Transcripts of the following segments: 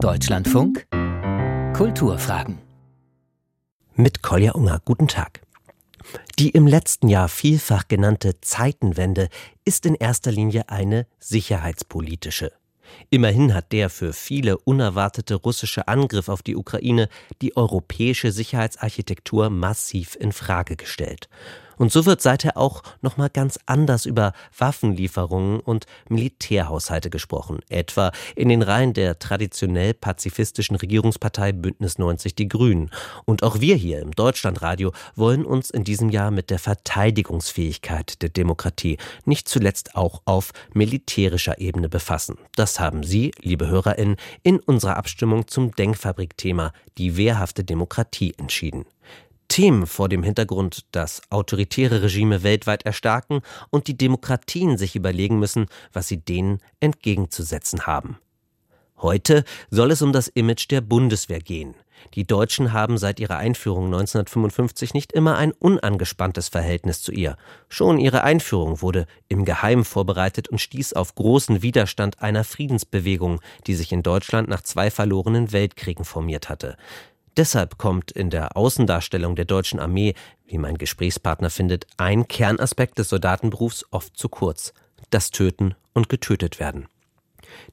Deutschlandfunk Kulturfragen mit Kolja Unger. Guten Tag. Die im letzten Jahr vielfach genannte Zeitenwende ist in erster Linie eine sicherheitspolitische. Immerhin hat der für viele unerwartete russische Angriff auf die Ukraine die europäische Sicherheitsarchitektur massiv in Frage gestellt. Und so wird seither auch nochmal ganz anders über Waffenlieferungen und Militärhaushalte gesprochen, etwa in den Reihen der traditionell pazifistischen Regierungspartei Bündnis 90 Die Grünen. Und auch wir hier im Deutschlandradio wollen uns in diesem Jahr mit der Verteidigungsfähigkeit der Demokratie nicht zuletzt auch auf militärischer Ebene befassen. Das haben Sie, liebe HörerInnen, in unserer Abstimmung zum Denkfabrikthema Die wehrhafte Demokratie entschieden. Themen vor dem Hintergrund, dass autoritäre Regime weltweit erstarken und die Demokratien sich überlegen müssen, was sie denen entgegenzusetzen haben. Heute soll es um das Image der Bundeswehr gehen. Die Deutschen haben seit ihrer Einführung 1955 nicht immer ein unangespanntes Verhältnis zu ihr. Schon ihre Einführung wurde im Geheimen vorbereitet und stieß auf großen Widerstand einer Friedensbewegung, die sich in Deutschland nach zwei verlorenen Weltkriegen formiert hatte. Deshalb kommt in der Außendarstellung der deutschen Armee, wie mein Gesprächspartner findet, ein Kernaspekt des Soldatenberufs oft zu kurz. Das Töten und getötet werden.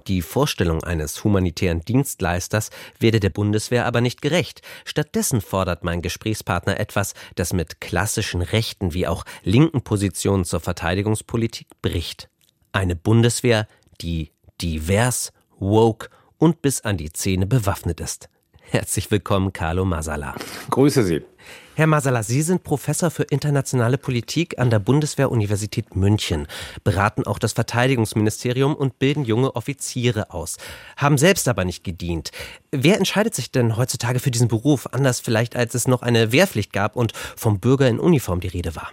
Die Vorstellung eines humanitären Dienstleisters werde der Bundeswehr aber nicht gerecht. Stattdessen fordert mein Gesprächspartner etwas, das mit klassischen rechten wie auch linken Positionen zur Verteidigungspolitik bricht. Eine Bundeswehr, die divers, woke und bis an die Zähne bewaffnet ist. Herzlich willkommen, Carlo Masala. Grüße Sie. Herr Masala, Sie sind Professor für internationale Politik an der Bundeswehr-Universität München, beraten auch das Verteidigungsministerium und bilden junge Offiziere aus, haben selbst aber nicht gedient. Wer entscheidet sich denn heutzutage für diesen Beruf, anders vielleicht als es noch eine Wehrpflicht gab und vom Bürger in Uniform die Rede war?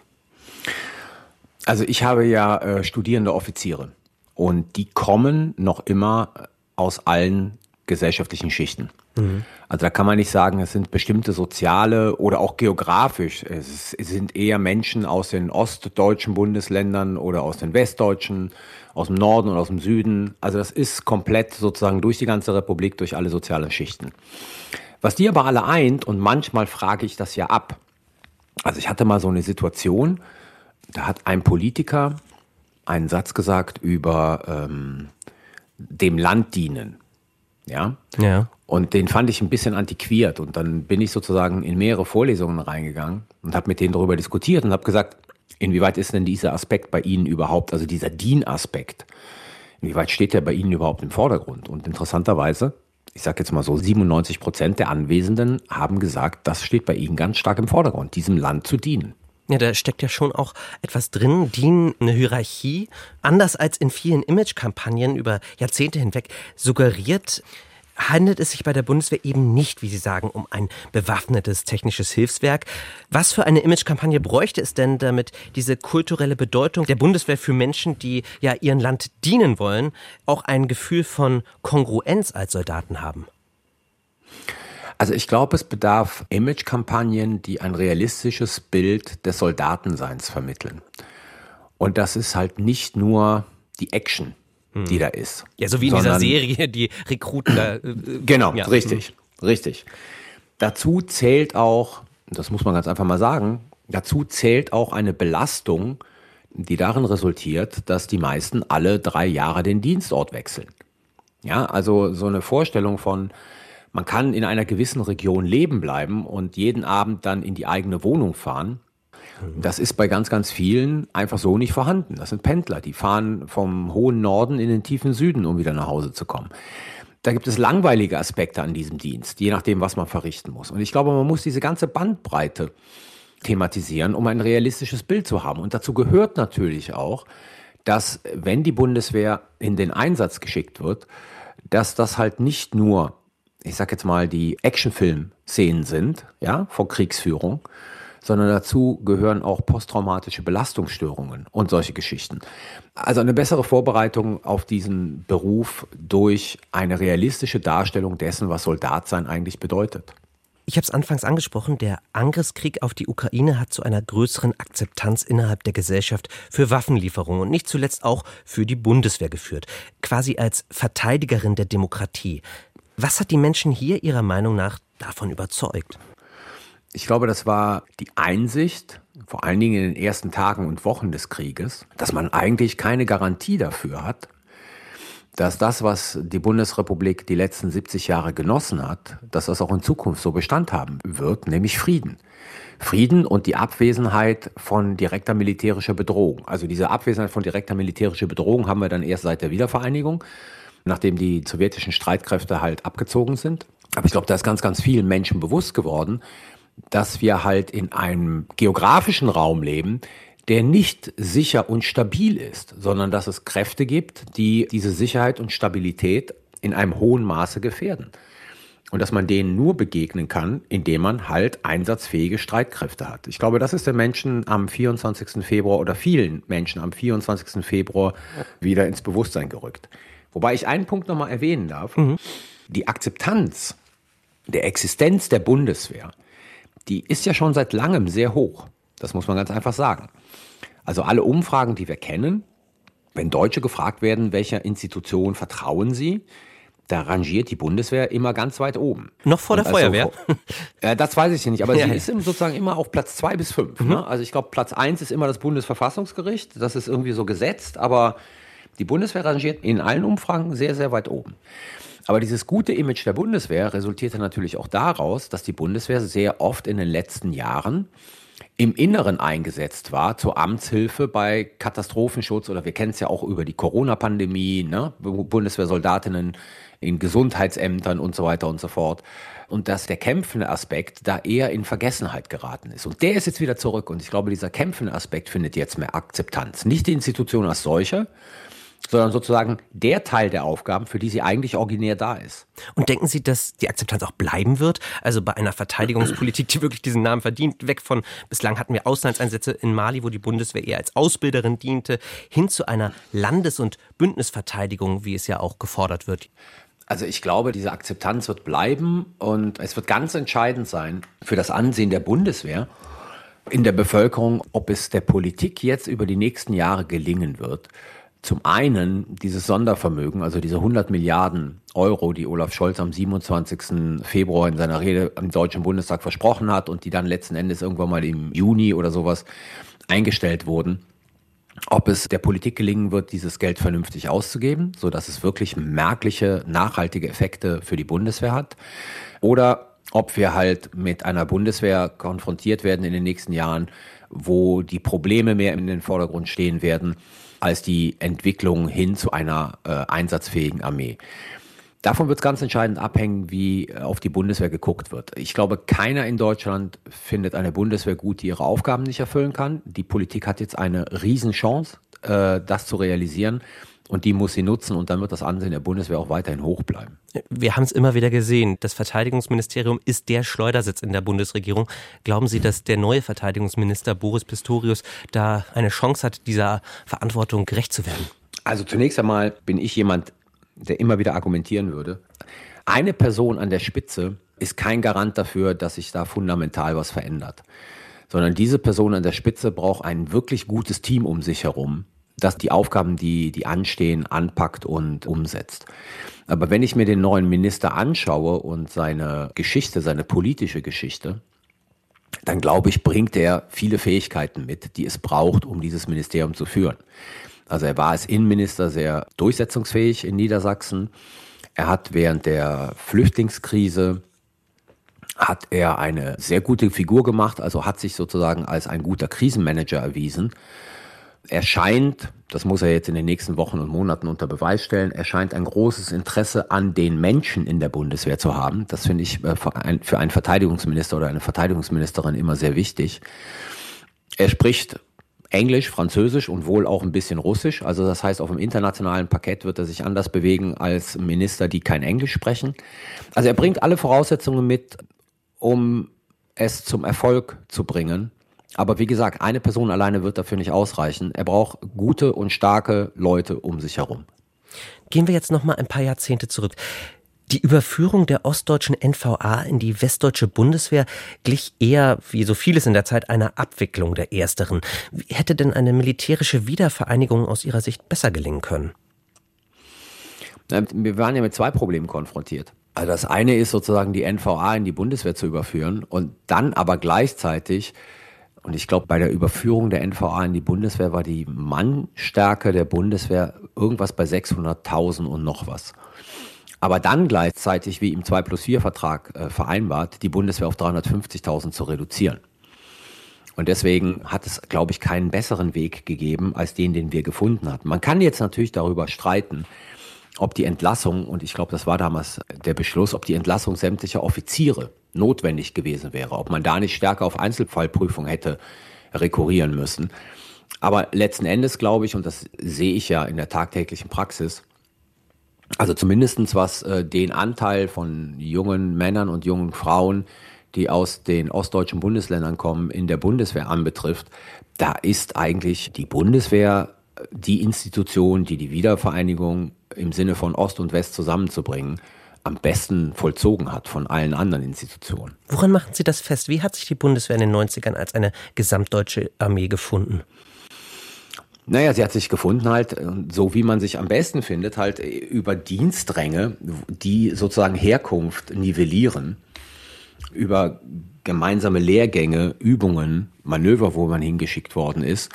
Also ich habe ja äh, studierende Offiziere und die kommen noch immer aus allen gesellschaftlichen Schichten. Mhm. Also da kann man nicht sagen, es sind bestimmte soziale oder auch geografisch. Es, sind eher Menschen aus den ostdeutschen Bundesländern oder aus den westdeutschen, aus dem Norden und aus dem Süden. Also das ist komplett sozusagen durch die ganze Republik, durch alle sozialen Schichten. Was die aber alle eint, und manchmal frage ich das ja ab. Also ich hatte mal so eine Situation, da hat ein Politiker einen Satz gesagt über ähm, dem Land dienen. Ja. Ja. Und den fand ich ein bisschen antiquiert. Und dann bin ich sozusagen in mehrere Vorlesungen reingegangen und habe mit denen darüber diskutiert und habe gesagt, inwieweit ist denn dieser Aspekt bei Ihnen überhaupt, also dieser Dien-Aspekt, inwieweit steht der bei Ihnen überhaupt im Vordergrund? Und interessanterweise, ich sage jetzt mal so, 97 Prozent der Anwesenden haben gesagt, das steht bei Ihnen ganz stark im Vordergrund, diesem Land zu dienen. Ja, da steckt ja schon auch etwas drin, DIN, eine Hierarchie, anders als in vielen Imagekampagnen über Jahrzehnte hinweg suggeriert, handelt es sich bei der Bundeswehr eben nicht, wie Sie sagen, um ein bewaffnetes technisches Hilfswerk. Was für eine Imagekampagne bräuchte es denn, damit diese kulturelle Bedeutung der Bundeswehr für Menschen, die ja ihren Land dienen wollen, auch ein Gefühl von Kongruenz als Soldaten haben? Also ich glaube, es bedarf Imagekampagnen, die ein realistisches Bild des Soldatenseins vermitteln. Und das ist halt nicht nur die Action, hm. die da ist. Ja, so wie in dieser Serie, die Rekruten da. Äh, genau, ja. richtig, hm. richtig. Dazu zählt auch, das muss man ganz einfach mal sagen, dazu zählt auch eine Belastung, die darin resultiert, dass die meisten alle drei Jahre den Dienstort wechseln. Ja, also so eine Vorstellung von, man kann in einer gewissen Region leben bleiben und jeden Abend dann in die eigene Wohnung fahren. Das ist bei ganz, ganz vielen einfach so nicht vorhanden. Das sind Pendler, die fahren vom hohen Norden in den tiefen Süden, um wieder nach Hause zu kommen. Da gibt es langweilige Aspekte an diesem Dienst, je nachdem, was man verrichten muss. Und ich glaube, man muss diese ganze Bandbreite thematisieren, um ein realistisches Bild zu haben. Und dazu gehört natürlich auch, dass wenn die Bundeswehr in den Einsatz geschickt wird, dass das halt nicht nur ich sag jetzt mal, die Actionfilm-Szenen sind, ja, von Kriegsführung, sondern dazu gehören auch posttraumatische Belastungsstörungen und solche Geschichten. Also eine bessere Vorbereitung auf diesen Beruf durch eine realistische Darstellung dessen, was Soldatsein eigentlich bedeutet. Ich habe es anfangs angesprochen, der Angriffskrieg auf die Ukraine hat zu einer größeren Akzeptanz innerhalb der Gesellschaft für Waffenlieferungen und nicht zuletzt auch für die Bundeswehr geführt, quasi als Verteidigerin der Demokratie. Was hat die Menschen hier Ihrer Meinung nach davon überzeugt? Ich glaube, das war die Einsicht, vor allen Dingen in den ersten Tagen und Wochen des Krieges, dass man eigentlich keine Garantie dafür hat, dass das, was die Bundesrepublik die letzten 70 Jahre genossen hat, dass das auch in Zukunft so Bestand haben wird, nämlich Frieden. Frieden und die Abwesenheit von direkter militärischer Bedrohung. Also diese Abwesenheit von direkter militärischer Bedrohung haben wir dann erst seit der Wiedervereinigung, nachdem die sowjetischen Streitkräfte halt abgezogen sind. Aber ich glaube, da ist ganz, ganz vielen Menschen bewusst geworden, dass wir halt in einem geografischen Raum leben, der nicht sicher und stabil ist, sondern dass es Kräfte gibt, die diese Sicherheit und Stabilität in einem hohen Maße gefährden. Und dass man denen nur begegnen kann, indem man halt einsatzfähige Streitkräfte hat. Ich glaube, das ist den Menschen am 24. Februar oder vielen Menschen am 24. Februar wieder ins Bewusstsein gerückt. Wobei ich einen Punkt nochmal erwähnen darf. Mhm. Die Akzeptanz der Existenz der Bundeswehr, die ist ja schon seit langem sehr hoch. Das muss man ganz einfach sagen. Also alle Umfragen, die wir kennen, wenn Deutsche gefragt werden, welcher Institution vertrauen sie, da rangiert die Bundeswehr immer ganz weit oben. Noch vor der also, Feuerwehr? Äh, das weiß ich nicht, aber ja, sie ist sozusagen immer auf Platz zwei bis fünf. Mhm. Ne? Also ich glaube, Platz eins ist immer das Bundesverfassungsgericht. Das ist irgendwie so gesetzt, aber die Bundeswehr rangiert in allen Umfragen sehr, sehr weit oben. Aber dieses gute Image der Bundeswehr resultierte natürlich auch daraus, dass die Bundeswehr sehr oft in den letzten Jahren im Inneren eingesetzt war zur Amtshilfe bei Katastrophenschutz oder wir kennen es ja auch über die Corona-Pandemie, ne? Bundeswehrsoldatinnen in Gesundheitsämtern und so weiter und so fort. Und dass der kämpfende Aspekt da eher in Vergessenheit geraten ist. Und der ist jetzt wieder zurück. Und ich glaube, dieser kämpfende Aspekt findet jetzt mehr Akzeptanz. Nicht die Institution als solche, sondern sozusagen der Teil der Aufgaben, für die sie eigentlich originär da ist. Und denken Sie, dass die Akzeptanz auch bleiben wird? Also bei einer Verteidigungspolitik, die wirklich diesen Namen verdient, weg von, bislang hatten wir Auslandseinsätze in Mali, wo die Bundeswehr eher als Ausbilderin diente, hin zu einer Landes- und Bündnisverteidigung, wie es ja auch gefordert wird. Also ich glaube, diese Akzeptanz wird bleiben und es wird ganz entscheidend sein für das Ansehen der Bundeswehr in der Bevölkerung, ob es der Politik jetzt über die nächsten Jahre gelingen wird, zum einen dieses Sondervermögen, also diese 100 Milliarden Euro, die Olaf Scholz am 27. Februar in seiner Rede im Deutschen Bundestag versprochen hat und die dann letzten Endes irgendwann mal im Juni oder sowas eingestellt wurden. Ob es der Politik gelingen wird, dieses Geld vernünftig auszugeben, so dass es wirklich merkliche, nachhaltige Effekte für die Bundeswehr hat. Oder ob wir halt mit einer Bundeswehr konfrontiert werden in den nächsten Jahren, wo die Probleme mehr in den Vordergrund stehen werden als die Entwicklung hin zu einer äh, einsatzfähigen Armee. Davon wird es ganz entscheidend abhängen, wie äh, auf die Bundeswehr geguckt wird. Ich glaube, keiner in Deutschland findet eine Bundeswehr gut, die ihre Aufgaben nicht erfüllen kann. Die Politik hat jetzt eine Riesenchance, äh, das zu realisieren. Und die muss sie nutzen und dann wird das Ansehen der Bundeswehr auch weiterhin hoch bleiben. Wir haben es immer wieder gesehen. Das Verteidigungsministerium ist der Schleudersitz in der Bundesregierung. Glauben Sie, dass der neue Verteidigungsminister Boris Pistorius da eine Chance hat, dieser Verantwortung gerecht zu werden? Also zunächst einmal bin ich jemand, der immer wieder argumentieren würde. Eine Person an der Spitze ist kein Garant dafür, dass sich da fundamental was verändert. Sondern diese Person an der Spitze braucht ein wirklich gutes Team um sich herum, das die Aufgaben, die, die anstehen, anpackt und umsetzt. Aber wenn ich mir den neuen Minister anschaue und seine Geschichte, seine politische Geschichte, dann glaube ich, bringt er viele Fähigkeiten mit, die es braucht, um dieses Ministerium zu führen. Also er war als Innenminister sehr durchsetzungsfähig in Niedersachsen. Er hat während der Flüchtlingskrise hat er eine sehr gute Figur gemacht, also hat sich sozusagen als ein guter Krisenmanager erwiesen er scheint, das muss er jetzt in den nächsten Wochen und Monaten unter Beweis stellen, er scheint ein großes Interesse an den Menschen in der Bundeswehr zu haben. Das finde ich äh, für einen Verteidigungsminister oder eine Verteidigungsministerin immer sehr wichtig. Er spricht Englisch, Französisch und wohl auch ein bisschen Russisch. Also das heißt, auf dem internationalen Parkett wird er sich anders bewegen als Minister, die kein Englisch sprechen. Also er bringt alle Voraussetzungen mit, um es zum Erfolg zu bringen. Aber wie gesagt, eine Person alleine wird dafür nicht ausreichen. Er braucht gute und starke Leute um sich herum. Gehen wir jetzt noch mal ein paar Jahrzehnte zurück. Die Überführung der ostdeutschen NVA in die westdeutsche Bundeswehr glich eher, wie so vieles in der Zeit, einer Abwicklung der ersteren. Wie hätte denn eine militärische Wiedervereinigung aus Ihrer Sicht besser gelingen können? Wir waren ja mit zwei Problemen konfrontiert. Also das eine ist sozusagen die NVA in die Bundeswehr zu überführen und dann aber gleichzeitig, und ich glaube, bei der Überführung der NVA in die Bundeswehr war die Mannstärke der Bundeswehr irgendwas bei 600.000 und noch was. Aber dann gleichzeitig, wie im 2 plus 4 Vertrag äh, vereinbart, die Bundeswehr auf 350.000 zu reduzieren. Und deswegen hat es, glaube ich, keinen besseren Weg gegeben als den, den wir gefunden hatten. Man kann jetzt natürlich darüber streiten, ob die Entlassung, und ich glaube, das war damals der Beschluss, ob die Entlassung sämtlicher Offiziere notwendig gewesen wäre, ob man da nicht stärker auf Einzelfallprüfung hätte rekurrieren müssen. Aber letzten Endes glaube ich, und das sehe ich ja in der tagtäglichen Praxis, also zumindestens was äh, den Anteil von jungen Männern und jungen Frauen, die aus den ostdeutschen Bundesländern kommen, in der Bundeswehr anbetrifft, da ist eigentlich die Bundeswehr äh, die Institution, die die Wiedervereinigung im Sinne von Ost und West zusammenzubringen, am besten vollzogen hat von allen anderen Institutionen. Woran machen Sie das fest? Wie hat sich die Bundeswehr in den 90ern als eine gesamtdeutsche Armee gefunden? Naja, sie hat sich gefunden halt, so wie man sich am besten findet, halt über Dienstränge, die sozusagen Herkunft nivellieren, über gemeinsame Lehrgänge, Übungen, Manöver, wo man hingeschickt worden ist.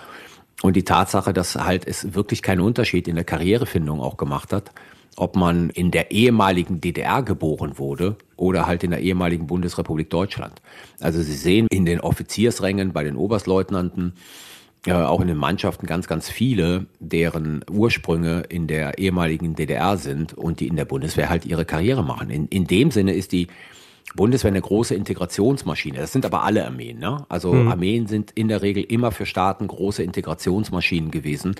Und die Tatsache, dass halt es wirklich keinen Unterschied in der Karrierefindung auch gemacht hat, ob man in der ehemaligen DDR geboren wurde oder halt in der ehemaligen Bundesrepublik Deutschland. Also Sie sehen in den Offiziersrängen bei den Oberstleutnanten, äh, auch in den Mannschaften ganz, ganz viele, deren Ursprünge in der ehemaligen DDR sind und die in der Bundeswehr halt ihre Karriere machen. In, in dem Sinne ist die Bundeswehr eine große Integrationsmaschine. Das sind aber alle Armeen. Ne? Also mhm. Armeen sind in der Regel immer für Staaten große Integrationsmaschinen gewesen,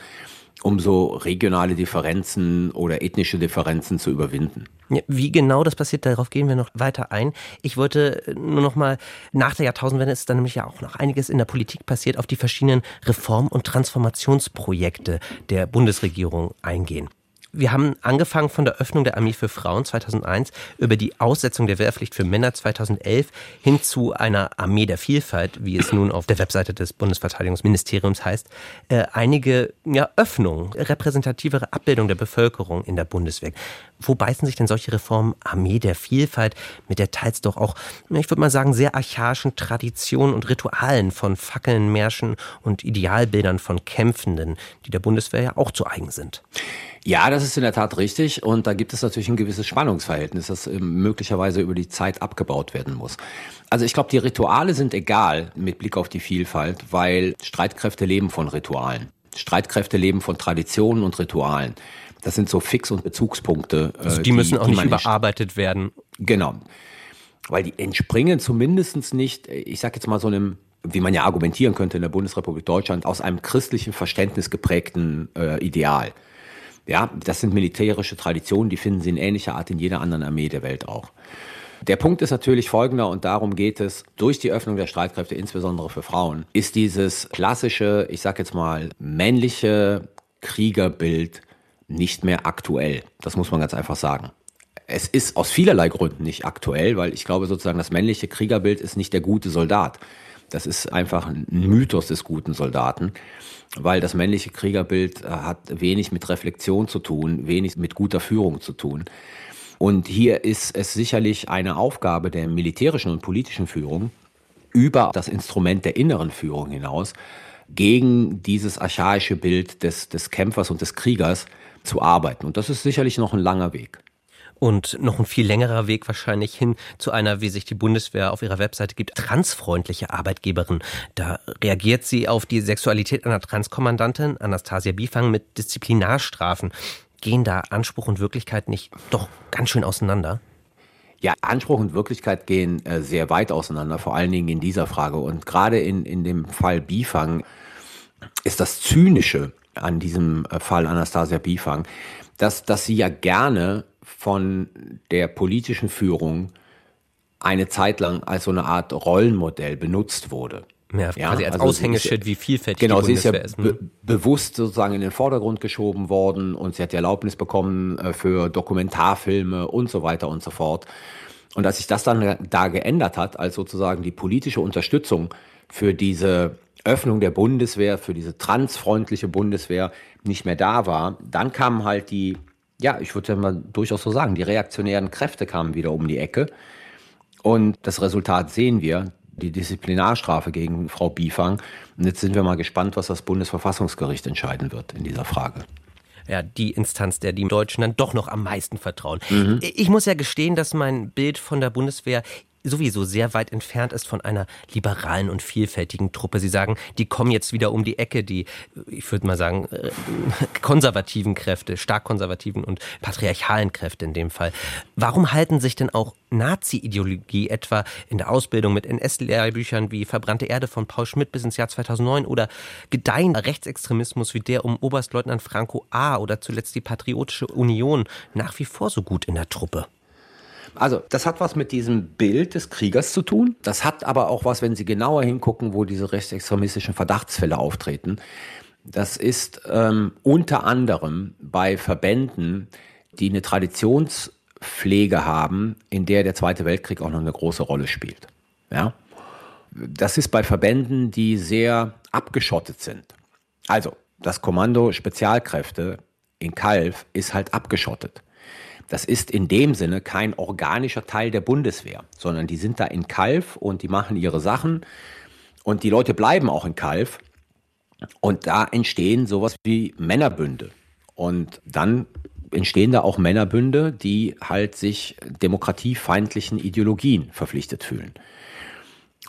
um so regionale Differenzen oder ethnische Differenzen zu überwinden. Ja, wie genau das passiert, darauf gehen wir noch weiter ein. Ich wollte nur noch mal, nach der Jahrtausendwende ist dann nämlich ja auch noch einiges in der Politik passiert, auf die verschiedenen Reform- und Transformationsprojekte der Bundesregierung eingehen. Wir haben angefangen von der Öffnung der Armee für Frauen 2001 über die Aussetzung der Wehrpflicht für Männer 2011 hin zu einer Armee der Vielfalt, wie es nun auf der Webseite des Bundesverteidigungsministeriums heißt, äh, einige ja, Öffnungen, repräsentativere Abbildung der Bevölkerung in der Bundeswehr. Wo beißen sich denn solche Reformen Armee der Vielfalt mit der teils doch auch, ich würde mal sagen, sehr archaischen Traditionen und Ritualen von Fackeln, Märschen und Idealbildern von Kämpfenden, die der Bundeswehr ja auch zu eigen sind? Ja, das ist in der Tat richtig. Und da gibt es natürlich ein gewisses Spannungsverhältnis, das ähm, möglicherweise über die Zeit abgebaut werden muss. Also ich glaube, die Rituale sind egal mit Blick auf die Vielfalt, weil Streitkräfte leben von Ritualen. Streitkräfte leben von Traditionen und Ritualen. Das sind so Fix- und Bezugspunkte. Äh, also die, die müssen auch nicht überarbeitet werden. Genau. Weil die entspringen zumindest nicht, ich sag jetzt mal so einem wie man ja argumentieren könnte in der Bundesrepublik Deutschland, aus einem christlichen Verständnis geprägten äh, Ideal. Ja, das sind militärische Traditionen, die finden Sie in ähnlicher Art in jeder anderen Armee der Welt auch. Der Punkt ist natürlich folgender und darum geht es, durch die Öffnung der Streitkräfte, insbesondere für Frauen, ist dieses klassische, ich sag jetzt mal, männliche Kriegerbild nicht mehr aktuell. Das muss man ganz einfach sagen. Es ist aus vielerlei Gründen nicht aktuell, weil ich glaube sozusagen, das männliche Kriegerbild ist nicht der gute Soldat. Das ist einfach ein Mythos des guten Soldaten, weil das männliche Kriegerbild äh, hat wenig mit Reflexion zu tun, wenig mit guter Führung zu tun. Und hier ist es sicherlich eine Aufgabe der militärischen und politischen Führung, über das Instrument der inneren Führung hinaus, gegen dieses archaische Bild des, des Kämpfers und des Kriegers zu arbeiten. Und das ist sicherlich noch ein langer Weg und noch ein viel längerer Weg wahrscheinlich hin zu einer, wie sich die Bundeswehr auf ihrer Webseite gibt, transfreundliche Arbeitgeberin. Da reagiert sie auf die Sexualität einer Transkommandantin, Anastasia Bifang, mit Disziplinarstrafen. Gehen da Anspruch und Wirklichkeit nicht doch ganz schön auseinander? Ja, Anspruch und Wirklichkeit gehen äh, sehr weit auseinander, vor allen Dingen in dieser Frage. Und gerade in, in dem Fall Bifang ist das Zynische an diesem äh, Fall Anastasia Bifang, dass, dass sie ja gerne von der politischen Führung eine Zeit lang als so eine Art Rollenmodell benutzt wurde. Ja, ja quasi als also Aushängeschild, wie vielfältig genau, die Bundeswehr ist. Genau, sie ist ja be bewusst sozusagen in den Vordergrund geschoben worden und sie hat die Erlaubnis bekommen äh, für Dokumentarfilme und so weiter und so fort. Und als sich das dann da geändert hat, als sozusagen die politische Unterstützung für diese Öffnung der Bundeswehr, für diese transfreundliche Bundeswehr nicht mehr da war, dann kamen halt die ja, ich würde ja mal durchaus so sagen, die reaktionären Kräfte kamen wieder um die Ecke. Und das Resultat sehen wir, die Disziplinarstrafe gegen Frau Biefang. Und jetzt sind wir mal gespannt, was das Bundesverfassungsgericht entscheiden wird in dieser Frage ja, die Instanz, der die Deutschen dann doch noch am meisten vertrauen. Mhm. Ich muss ja gestehen, dass mein Bild von der Bundeswehr sowieso sehr weit entfernt ist von einer liberalen und vielfältigen Truppe. Sie sagen, die kommen jetzt wieder um die Ecke, die, ich würde mal sagen, äh, konservativen Kräfte, stark konservativen und patriarchalen Kräfte in dem Fall. Warum halten sich denn auch Nazi-Ideologie etwa in der Ausbildung mit NS-Lehrbüchern wie Verbrannte Erde von Paul Schmidt bis ins Jahr 2009 oder gedeihender Rechtsextremismus wie der um Oberstleutnant Franco A. oder zuletzt die Patriotische Union nach wie vor so gut in der Truppe? Also, das hat was mit diesem Bild des Kriegers zu tun. Das hat aber auch was, wenn Sie genauer hingucken, wo diese rechtsextremistischen Verdachtsfälle auftreten. Das ist ähm, unter anderem bei Verbänden, die eine Traditionspflege haben, in der der Zweite Weltkrieg auch noch eine große Rolle spielt. Ja? Das ist bei Verbänden, die sehr abgeschottet sind. Also, das Kommando Spezialkräfte in Kalf ist halt abgeschottet. Das ist in dem Sinne kein organischer Teil der Bundeswehr, sondern die sind da in Kalf und die machen ihre Sachen und die Leute bleiben auch in Kalf. Und da entstehen sowas wie Männerbünde. Und dann entstehen da auch Männerbünde, die halt sich demokratiefeindlichen Ideologien verpflichtet fühlen.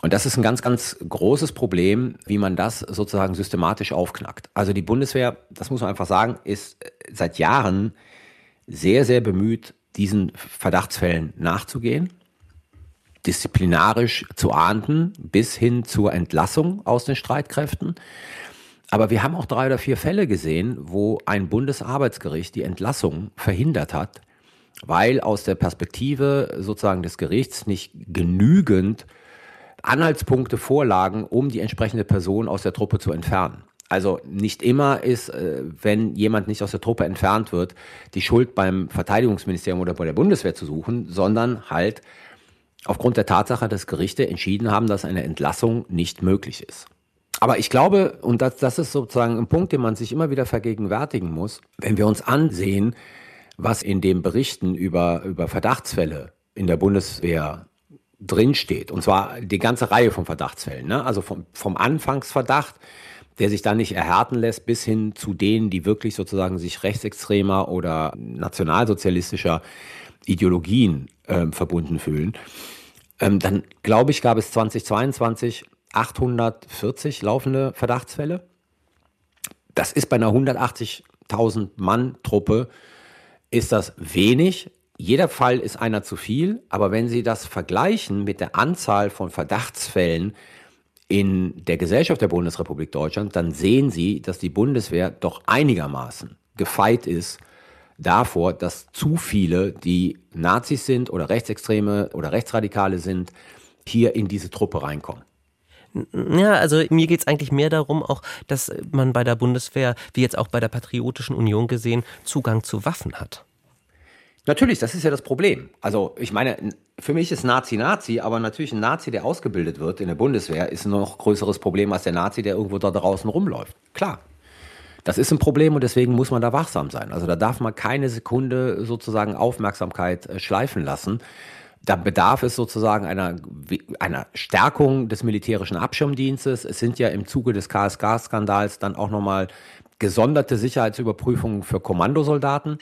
Und das ist ein ganz, ganz großes Problem, wie man das sozusagen systematisch aufknackt. Also die Bundeswehr, das muss man einfach sagen, ist seit Jahren sehr, sehr bemüht, diesen Verdachtsfällen nachzugehen, disziplinarisch zu ahnden, bis hin zur Entlassung aus den Streitkräften. Aber wir haben auch drei oder vier Fälle gesehen, wo ein Bundesarbeitsgericht die Entlassung verhindert hat, weil aus der Perspektive sozusagen des Gerichts nicht genügend Anhaltspunkte vorlagen, um die entsprechende Person aus der Truppe zu entfernen. Also nicht immer ist, äh, wenn jemand nicht aus der Truppe entfernt wird, die Schuld beim Verteidigungsministerium oder bei der Bundeswehr zu suchen, sondern halt aufgrund der Tatsache, dass Gerichte entschieden haben, dass eine Entlassung nicht möglich ist. Aber ich glaube, und das, das ist sozusagen ein Punkt, den man sich immer wieder vergegenwärtigen muss, wenn wir uns ansehen, was in den Berichten über, über Verdachtsfälle in der Bundeswehr drinsteht, und zwar die ganze Reihe von Verdachtsfällen, ne? also vom, vom Anfangsverdacht der sich dann nicht erhärten lässt, bis hin zu denen, die wirklich sozusagen sich rechtsextremer oder nationalsozialistischer Ideologien äh, verbunden fühlen. Ähm, dann glaube ich, gab es 2022 840 laufende Verdachtsfälle. Das ist bei einer 180.000 Mann Truppe ist das wenig. Jeder Fall ist einer zu viel, aber wenn Sie das vergleichen mit der Anzahl von Verdachtsfällen, in der Gesellschaft der Bundesrepublik Deutschland, dann sehen Sie, dass die Bundeswehr doch einigermaßen gefeit ist davor, dass zu viele, die Nazis sind oder Rechtsextreme oder Rechtsradikale sind, hier in diese Truppe reinkommen. Ja, also mir geht es eigentlich mehr darum, auch, dass man bei der Bundeswehr, wie jetzt auch bei der Patriotischen Union gesehen, Zugang zu Waffen hat. Natürlich, das ist ja das Problem. Also ich meine, für mich ist Nazi Nazi, aber natürlich ein Nazi, der ausgebildet wird in der Bundeswehr, ist ein noch größeres Problem als der Nazi, der irgendwo da draußen rumläuft. Klar. Das ist ein Problem und deswegen muss man da wachsam sein. Also da darf man keine Sekunde sozusagen Aufmerksamkeit äh, schleifen lassen. Da bedarf es sozusagen einer, einer Stärkung des militärischen Abschirmdienstes. Es sind ja im Zuge des KSK-Skandals dann auch nochmal gesonderte Sicherheitsüberprüfungen für Kommandosoldaten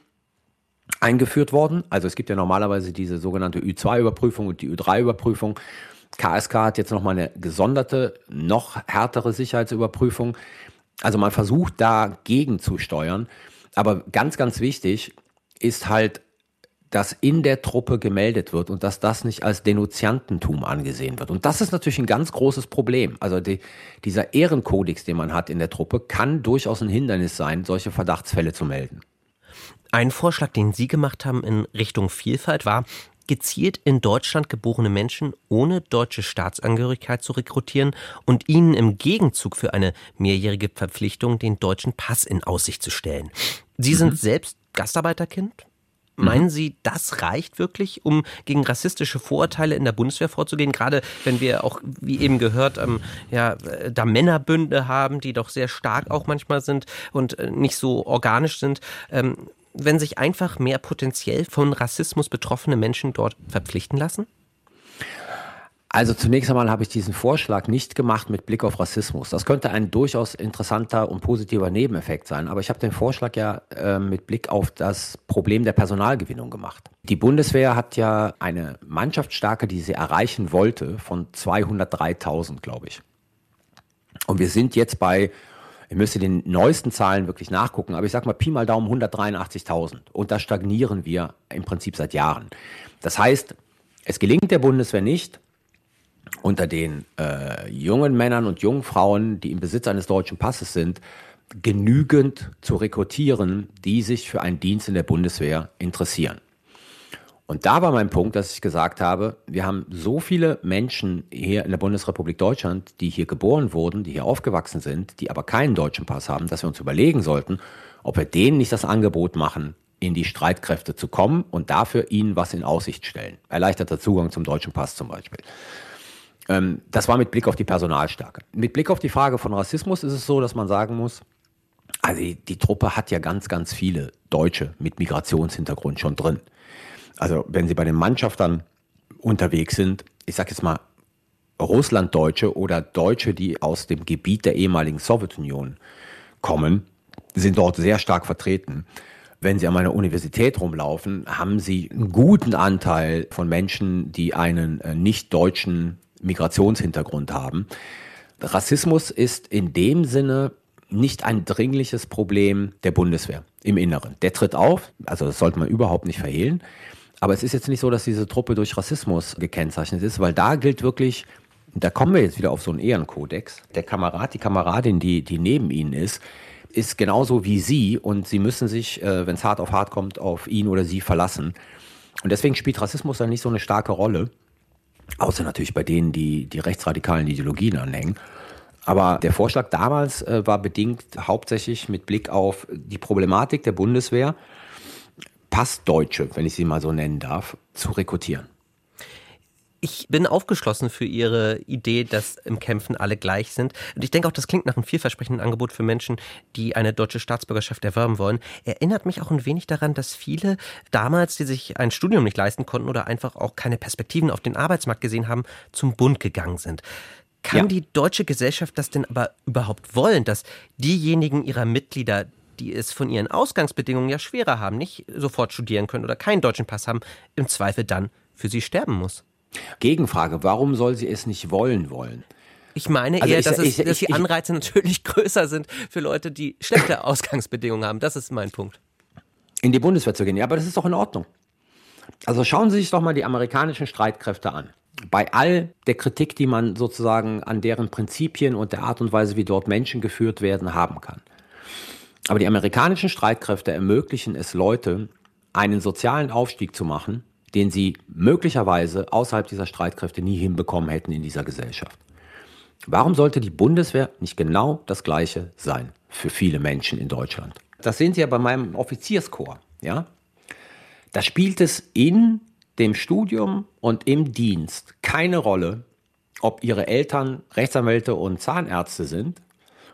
eingeführt worden. Also es gibt ja normalerweise diese sogenannte Ü2-Überprüfung und die Ü3-Überprüfung. KSK hat jetzt nochmal eine gesonderte, noch härtere Sicherheitsüberprüfung. Also man versucht dagegen zu steuern. Aber ganz, ganz wichtig ist halt, dass in der Truppe gemeldet wird und dass das nicht als Denunziantentum angesehen wird. Und das ist natürlich ein ganz großes Problem. Also die, dieser Ehrenkodex, den man hat in der Truppe, kann durchaus ein Hindernis sein, solche Verdachtsfälle zu melden. Ein Vorschlag, den Sie gemacht haben in Richtung Vielfalt, war, gezielt in Deutschland geborene Menschen ohne deutsche Staatsangehörigkeit zu rekrutieren und ihnen im Gegenzug für eine mehrjährige Verpflichtung den deutschen Pass in Aussicht zu stellen. Sie mhm. sind selbst Gastarbeiterkind? Mhm. Meinen Sie, das reicht wirklich, um gegen rassistische Vorurteile in der Bundeswehr vorzugehen? Gerade wenn wir auch, wie eben gehört, ähm, ja, da Männerbünde haben, die doch sehr stark auch manchmal sind und äh, nicht so organisch sind. Ähm, wenn sich einfach mehr potenziell von Rassismus betroffene Menschen dort verpflichten lassen? Also zunächst einmal habe ich diesen Vorschlag nicht gemacht mit Blick auf Rassismus. Das könnte ein durchaus interessanter und positiver Nebeneffekt sein. Aber ich habe den Vorschlag ja äh, mit Blick auf das Problem der Personalgewinnung gemacht. Die Bundeswehr hat ja eine Mannschaftsstärke, die sie erreichen wollte, von 203.000, glaube ich. Und wir sind jetzt bei, ich müsste den neuesten Zahlen wirklich nachgucken, aber ich sage mal Pi mal Daumen 183.000. Und da stagnieren wir im Prinzip seit Jahren. Das heißt, es gelingt der Bundeswehr nicht, unter den äh, jungen Männern und jungen Frauen, die im Besitz eines deutschen Passes sind, genügend zu rekrutieren, die sich für einen Dienst in der Bundeswehr interessieren. Und da war mein Punkt, dass ich gesagt habe, wir haben so viele Menschen hier in der Bundesrepublik Deutschland, die hier geboren wurden, die hier aufgewachsen sind, die aber keinen deutschen Pass haben, dass wir uns überlegen sollten, ob wir denen nicht das Angebot machen, in die Streitkräfte zu kommen und dafür ihnen was in Aussicht stellen. Erleichterter Zugang zum deutschen Pass zum Beispiel. Ähm, das war mit Blick auf die Personalstärke. Mit Blick auf die Frage von Rassismus ist es so, dass man sagen muss, also die, die Truppe hat ja ganz, ganz viele Deutsche mit Migrationshintergrund schon drin. Also wenn sie bei den Mannschaftern unterwegs sind, ich sage jetzt mal Russlanddeutsche oder Deutsche, die aus dem Gebiet der ehemaligen Sowjetunion kommen, sind dort sehr stark vertreten. Wenn Sie an meiner Universität rumlaufen, haben Sie einen guten Anteil von Menschen, die einen äh, nicht deutschen Migrationshintergrund haben. Rassismus ist in dem Sinne nicht ein dringliches Problem der Bundeswehr im Inneren. Der tritt auf, also das sollte man überhaupt nicht verhehlen. Aber es ist jetzt nicht so, dass diese Truppe durch Rassismus gekennzeichnet ist, weil da gilt wirklich, da kommen wir jetzt wieder auf so einen Ehrenkodex. Der Kamerad, die Kameradin, die, die neben ihnen ist, ist genauso wie sie und sie müssen sich, äh, wenn es hart auf hart kommt, auf ihn oder sie verlassen. Und deswegen spielt Rassismus dann nicht so eine starke Rolle. Außer natürlich bei denen, die die rechtsradikalen Ideologien anhängen. Aber der Vorschlag damals äh, war bedingt hauptsächlich mit Blick auf die Problematik der Bundeswehr, Passdeutsche, wenn ich sie mal so nennen darf, zu rekrutieren. Ich bin aufgeschlossen für Ihre Idee, dass im Kämpfen alle gleich sind. Und ich denke auch, das klingt nach einem vielversprechenden Angebot für Menschen, die eine deutsche Staatsbürgerschaft erwerben wollen. Erinnert mich auch ein wenig daran, dass viele damals, die sich ein Studium nicht leisten konnten oder einfach auch keine Perspektiven auf den Arbeitsmarkt gesehen haben, zum Bund gegangen sind. Kann ja. die deutsche Gesellschaft das denn aber überhaupt wollen, dass diejenigen ihrer Mitglieder, die es von ihren Ausgangsbedingungen ja schwerer haben, nicht sofort studieren können oder keinen deutschen Pass haben, im Zweifel dann für sie sterben muss? Gegenfrage, warum soll sie es nicht wollen wollen? Ich meine also eher, ich, dass, es, ich, dass die Anreize natürlich größer sind für Leute, die schlechte Ausgangsbedingungen haben. Das ist mein Punkt. In die Bundeswehr zu gehen, ja, aber das ist doch in Ordnung. Also schauen Sie sich doch mal die amerikanischen Streitkräfte an. Bei all der Kritik, die man sozusagen an deren Prinzipien und der Art und Weise, wie dort Menschen geführt werden, haben kann. Aber die amerikanischen Streitkräfte ermöglichen es Leute, einen sozialen Aufstieg zu machen, den sie möglicherweise außerhalb dieser Streitkräfte nie hinbekommen hätten in dieser Gesellschaft. Warum sollte die Bundeswehr nicht genau das Gleiche sein für viele Menschen in Deutschland? Das sehen Sie ja bei meinem Offizierskorps. Ja? Da spielt es in dem Studium und im Dienst keine Rolle, ob Ihre Eltern Rechtsanwälte und Zahnärzte sind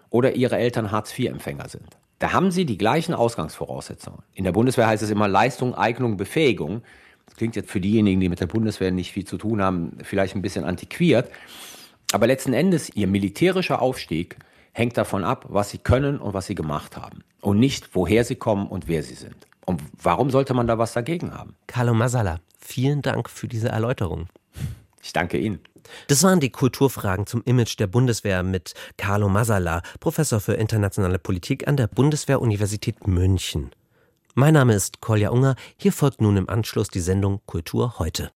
oder Ihre Eltern Hartz-IV-Empfänger sind. Da haben Sie die gleichen Ausgangsvoraussetzungen. In der Bundeswehr heißt es immer Leistung, Eignung, Befähigung. Das klingt jetzt für diejenigen, die mit der Bundeswehr nicht viel zu tun haben, vielleicht ein bisschen antiquiert. Aber letzten Endes, ihr militärischer Aufstieg hängt davon ab, was sie können und was sie gemacht haben. Und nicht, woher sie kommen und wer sie sind. Und warum sollte man da was dagegen haben? Carlo Masala, vielen Dank für diese Erläuterung. Ich danke Ihnen. Das waren die Kulturfragen zum Image der Bundeswehr mit Carlo Masala, Professor für internationale Politik an der Bundeswehr-Universität München. Mein Name ist Kolja Unger. Hier folgt nun im Anschluss die Sendung Kultur heute.